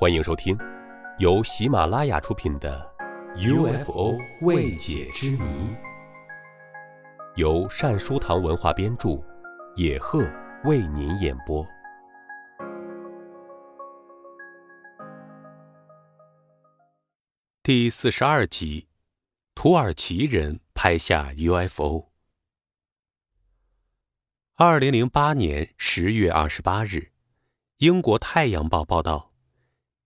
欢迎收听，由喜马拉雅出品的《UFO 未解之谜》，由善书堂文化编著，野鹤为您演播。第四十二集：土耳其人拍下 UFO。二零零八年十月二十八日，英国《太阳报》报道，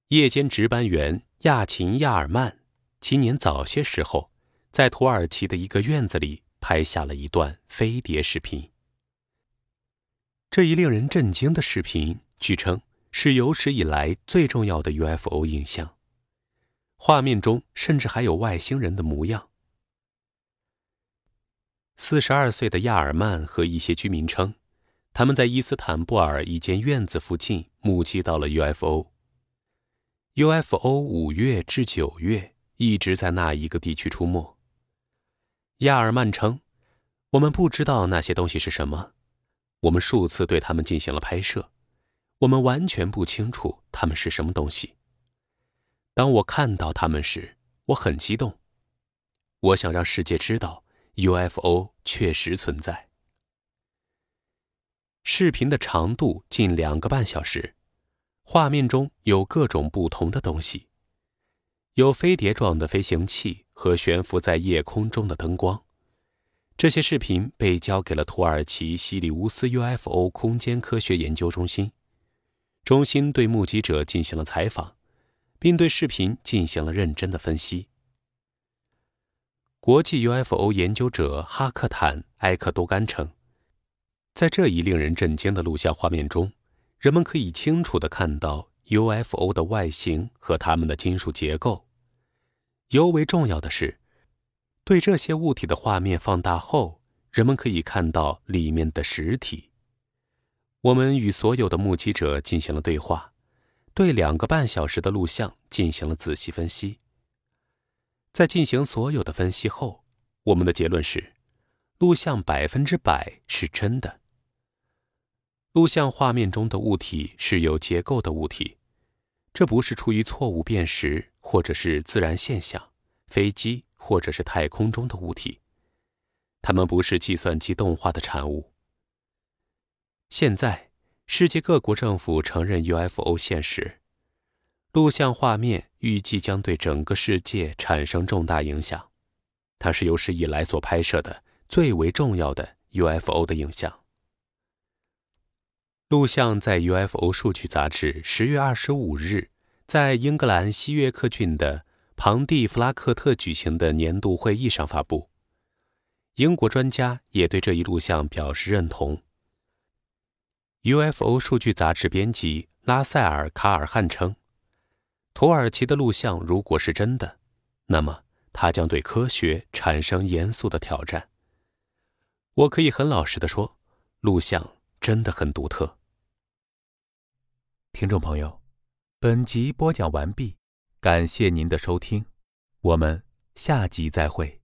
夜间值班员亚琴亚尔曼今年早些时候，在土耳其的一个院子里拍下了一段飞碟视频。这一令人震惊的视频，据称是有史以来最重要的 UFO 影像，画面中甚至还有外星人的模样。四十二岁的亚尔曼和一些居民称，他们在伊斯坦布尔一间院子附近目击到了 UFO。UFO 五月至九月一直在那一个地区出没。亚尔曼称：“我们不知道那些东西是什么，我们数次对他们进行了拍摄，我们完全不清楚他们是什么东西。当我看到他们时，我很激动，我想让世界知道。” UFO 确实存在。视频的长度近两个半小时，画面中有各种不同的东西，有飞碟状的飞行器和悬浮在夜空中的灯光。这些视频被交给了土耳其西里乌斯 UFO 空间科学研究中心，中心对目击者进行了采访，并对视频进行了认真的分析。国际 UFO 研究者哈克坦·埃克多甘称，在这一令人震惊的录像画面中，人们可以清楚地看到 UFO 的外形和它们的金属结构。尤为重要的是，对这些物体的画面放大后，人们可以看到里面的实体。我们与所有的目击者进行了对话，对两个半小时的录像进行了仔细分析。在进行所有的分析后，我们的结论是，录像百分之百是真的。录像画面中的物体是有结构的物体，这不是出于错误辨识或者是自然现象，飞机或者是太空中的物体，它们不是计算机动画的产物。现在，世界各国政府承认 UFO 现实。录像画面预计将对整个世界产生重大影响，它是有史以来所拍摄的最为重要的 UFO 的影像。录像在 UFO 数据杂志十月二十五日在英格兰西约克郡的庞蒂弗拉克特举行的年度会议上发布。英国专家也对这一录像表示认同。UFO 数据杂志编辑拉塞尔·卡尔汉称。土耳其的录像如果是真的，那么它将对科学产生严肃的挑战。我可以很老实的说，录像真的很独特。听众朋友，本集播讲完毕，感谢您的收听，我们下集再会。